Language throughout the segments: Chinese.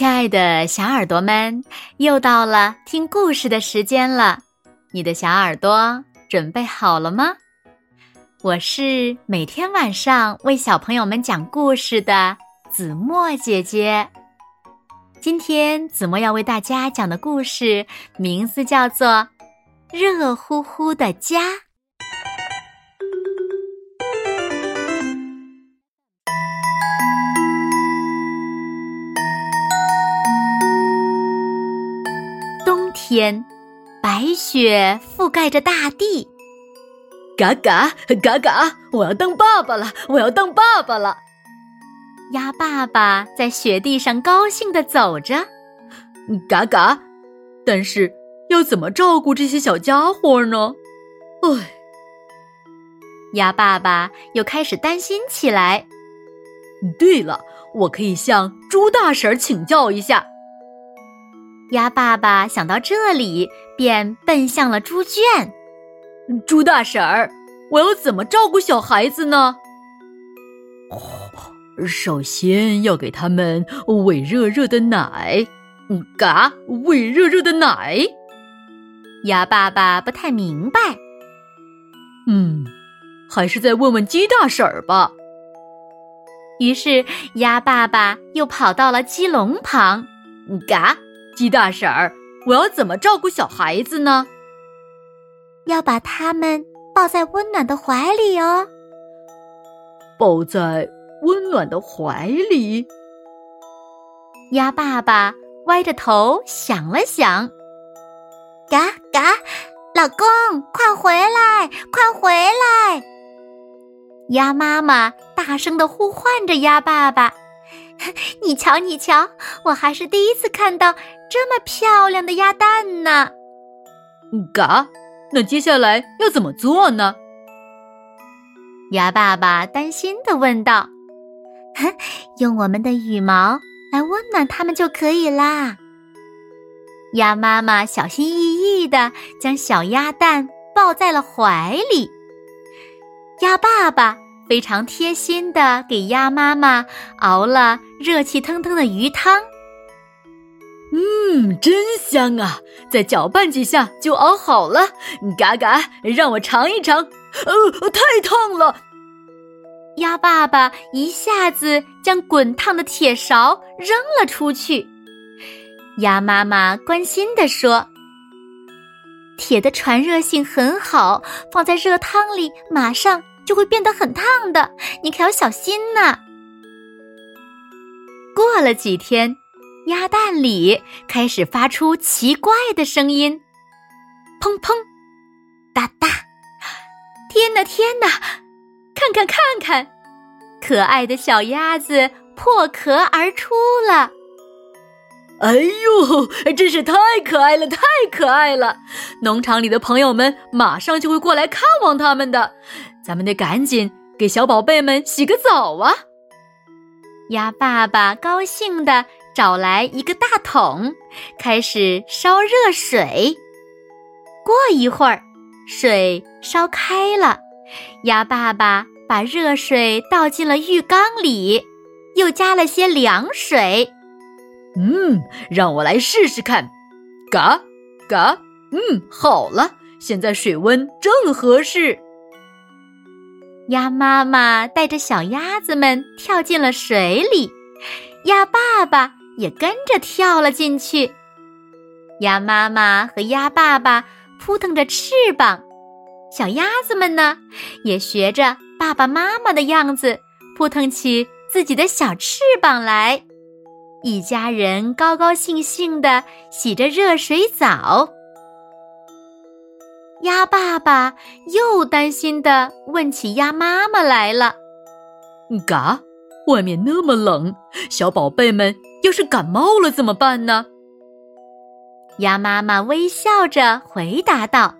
亲爱的小耳朵们，又到了听故事的时间了。你的小耳朵准备好了吗？我是每天晚上为小朋友们讲故事的子墨姐姐。今天子墨要为大家讲的故事名字叫做《热乎乎的家》。天，白雪覆盖着大地。嘎嘎嘎嘎！我要当爸爸了！我要当爸爸了！鸭爸爸在雪地上高兴的走着。嘎嘎！但是要怎么照顾这些小家伙呢？唉，鸭爸爸又开始担心起来。对了，我可以向猪大婶请教一下。鸭爸爸想到这里，便奔向了猪圈。猪大婶儿，我要怎么照顾小孩子呢？首先要给他们喂热热的奶。嘎，喂热热的奶。鸭爸爸不太明白。嗯，还是再问问鸡大婶儿吧。于是鸭爸爸又跑到了鸡笼旁。嘎。鸡大婶儿，我要怎么照顾小孩子呢？要把他们抱在温暖的怀里哦。抱在温暖的怀里。鸭爸爸歪着头想了想，嘎嘎，老公，快回来，快回来！鸭妈妈大声的呼唤着鸭爸爸。你瞧，你瞧，我还是第一次看到这么漂亮的鸭蛋呢。嘎，那接下来要怎么做呢？鸭爸爸担心的问道：“ 用我们的羽毛来温暖它们就可以啦。”鸭妈妈小心翼翼的将小鸭蛋抱在了怀里。鸭爸爸。非常贴心的给鸭妈妈熬了热气腾腾的鱼汤。嗯，真香啊！再搅拌几下就熬好了。嘎嘎，让我尝一尝。呃，太烫了！鸭爸爸一下子将滚烫的铁勺扔了出去。鸭妈妈关心的说：“铁的传热性很好，放在热汤里马上。”就会变得很烫的，你可要小心呐。过了几天，鸭蛋里开始发出奇怪的声音，砰砰，哒哒。天哪，天哪！看看，看看，可爱的小鸭子破壳而出了。哎呦，真是太可爱了，太可爱了！农场里的朋友们马上就会过来看望他们的。咱们得赶紧给小宝贝们洗个澡啊！鸭爸爸高兴地找来一个大桶，开始烧热水。过一会儿，水烧开了，鸭爸爸把热水倒进了浴缸里，又加了些凉水。嗯，让我来试试看。嘎嘎，嗯，好了，现在水温正合适。鸭妈妈带着小鸭子们跳进了水里，鸭爸爸也跟着跳了进去。鸭妈妈和鸭爸爸扑腾着翅膀，小鸭子们呢，也学着爸爸妈妈的样子扑腾起自己的小翅膀来。一家人高高兴兴地洗着热水澡。鸭爸爸又担心的问起鸭妈妈来了：“嘎，外面那么冷，小宝贝们要是感冒了怎么办呢？”鸭妈妈微笑着回答道：“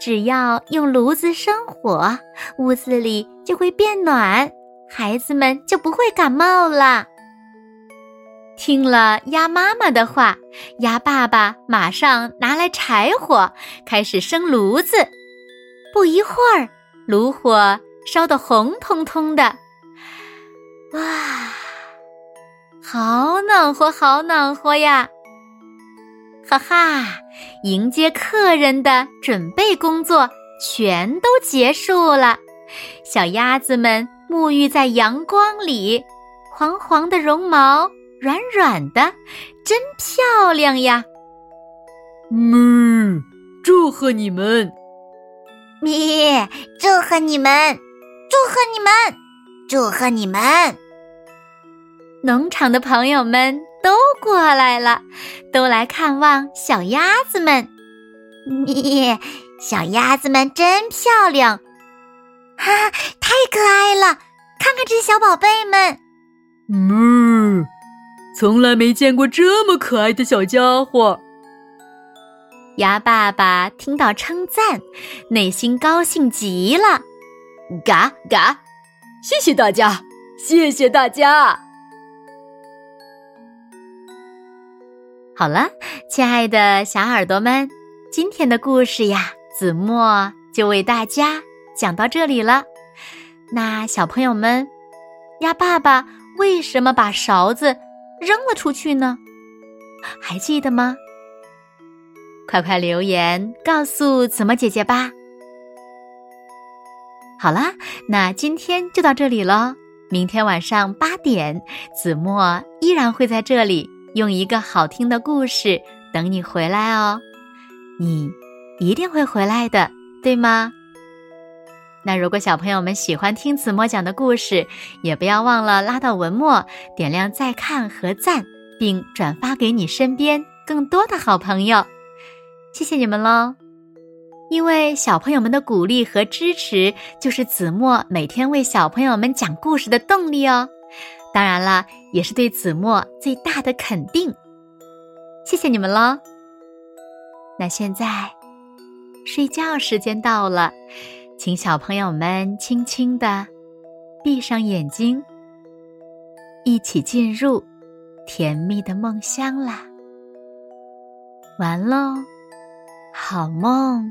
只要用炉子生火，屋子里就会变暖，孩子们就不会感冒了。”听了鸭妈妈的话，鸭爸爸马上拿来柴火，开始生炉子。不一会儿，炉火烧得红彤彤的，哇，好暖和，好暖和呀！哈哈，迎接客人的准备工作全都结束了。小鸭子们沐浴在阳光里，黄黄的绒毛，软软的，真漂亮呀！哞，祝贺你们！咪，祝贺你们！祝贺你们！祝贺你们！农场的朋友们都过来了，都来看望小鸭子们。咪，小鸭子们真漂亮，哈，太可爱了！看看这些小宝贝们。嗯，从来没见过这么可爱的小家伙。鸭爸爸听到称赞，内心高兴极了。嘎嘎，谢谢大家，谢谢大家。好了，亲爱的小耳朵们，今天的故事呀，子墨就为大家讲到这里了。那小朋友们，鸭爸爸为什么把勺子扔了出去呢？还记得吗？快快留言告诉子墨姐姐吧。好啦，那今天就到这里喽。明天晚上八点，子墨依然会在这里。用一个好听的故事等你回来哦，你一定会回来的，对吗？那如果小朋友们喜欢听子墨讲的故事，也不要忘了拉到文末点亮再看和赞，并转发给你身边更多的好朋友。谢谢你们喽！因为小朋友们的鼓励和支持，就是子墨每天为小朋友们讲故事的动力哦。当然了，也是对子墨最大的肯定。谢谢你们喽！那现在睡觉时间到了，请小朋友们轻轻的闭上眼睛，一起进入甜蜜的梦乡啦！完喽，好梦。